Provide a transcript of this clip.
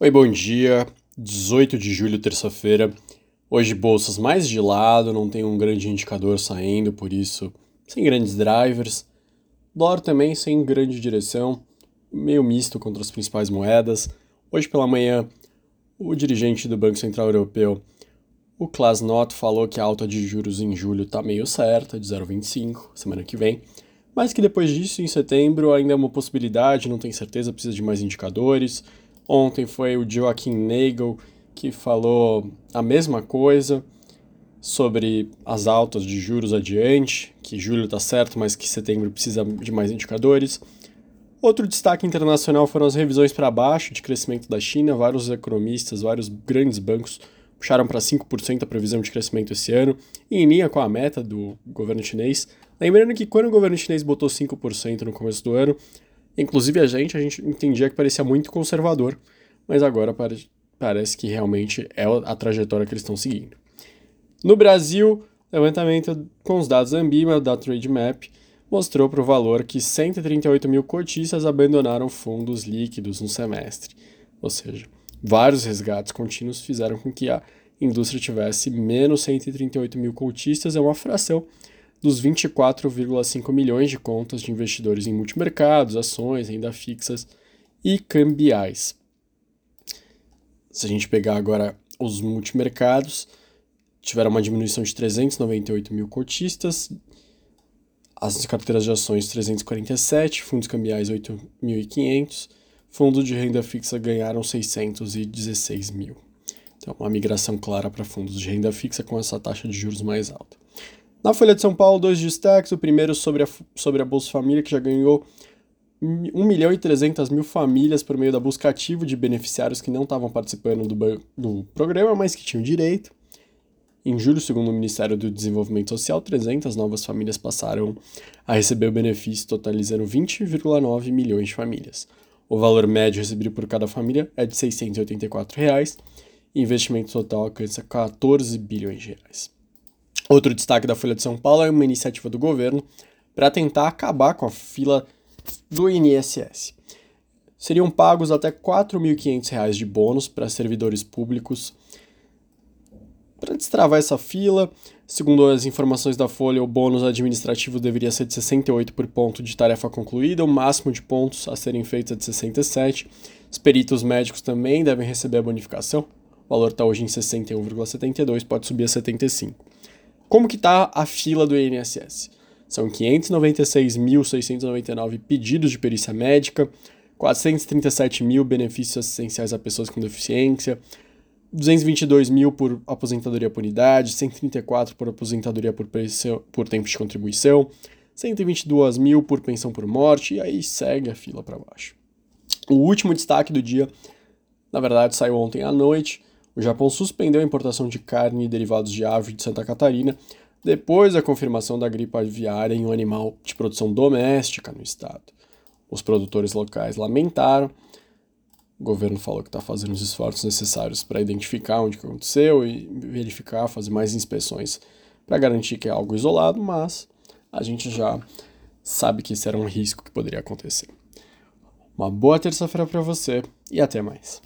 Oi, bom dia. 18 de julho, terça-feira. Hoje bolsas mais de lado, não tem um grande indicador saindo, por isso sem grandes drivers. Dólar também sem grande direção, meio misto contra as principais moedas. Hoje pela manhã, o dirigente do Banco Central Europeu, o Klaas Not, falou que a alta de juros em julho está meio certa, de 0,25 semana que vem, mas que depois disso, em setembro, ainda é uma possibilidade, não tem certeza, precisa de mais indicadores. Ontem foi o Joaquim Nagel que falou a mesma coisa sobre as altas de juros adiante, que julho está certo, mas que setembro precisa de mais indicadores. Outro destaque internacional foram as revisões para baixo de crescimento da China. Vários economistas, vários grandes bancos puxaram para 5% a previsão de crescimento esse ano, em linha com a meta do governo chinês. Lembrando que quando o governo chinês botou 5% no começo do ano, Inclusive a gente, a gente entendia que parecia muito conservador, mas agora pare parece que realmente é a trajetória que eles estão seguindo. No Brasil, levantamento com os dados da Ambima, da Trademap, mostrou para o valor que 138 mil cotistas abandonaram fundos líquidos no semestre. Ou seja, vários resgates contínuos fizeram com que a indústria tivesse menos 138 mil cotistas, é uma fração dos 24,5 milhões de contas de investidores em multimercados, ações, renda fixas e cambiais. Se a gente pegar agora os multimercados, tiveram uma diminuição de 398 mil cotistas, as carteiras de ações 347, fundos cambiais 8.500, fundos de renda fixa ganharam 616 mil. Então, uma migração clara para fundos de renda fixa com essa taxa de juros mais alta. Na Folha de São Paulo, dois destaques. O primeiro sobre a, sobre a Bolsa Família, que já ganhou 1 milhão e 300 mil famílias por meio da busca ativa de beneficiários que não estavam participando do, do programa, mas que tinham direito. Em julho, segundo o Ministério do Desenvolvimento Social, 300 novas famílias passaram a receber o benefício, totalizando 20,9 milhões de famílias. O valor médio recebido por cada família é de 684 reais, investimento total alcança 14 bilhões de reais. Outro destaque da Folha de São Paulo é uma iniciativa do governo para tentar acabar com a fila do INSS. Seriam pagos até R$ 4.500 de bônus para servidores públicos. Para destravar essa fila, segundo as informações da Folha, o bônus administrativo deveria ser de 68 por ponto de tarefa concluída, o máximo de pontos a serem feitos é de 67. Os peritos médicos também devem receber a bonificação. O valor está hoje em 61,72, pode subir a 75. Como que está a fila do INSS? São 596.699 pedidos de perícia médica, 437 mil benefícios assistenciais a pessoas com deficiência, 222 mil por aposentadoria por unidade, 134 por aposentadoria por, por tempo de contribuição, 122 mil por pensão por morte, e aí segue a fila para baixo. O último destaque do dia, na verdade, saiu ontem à noite, o Japão suspendeu a importação de carne e derivados de ave de Santa Catarina depois da confirmação da gripe aviária em um animal de produção doméstica no estado. Os produtores locais lamentaram. O governo falou que está fazendo os esforços necessários para identificar onde aconteceu e verificar, fazer mais inspeções para garantir que é algo isolado, mas a gente já sabe que isso era um risco que poderia acontecer. Uma boa terça-feira para você e até mais.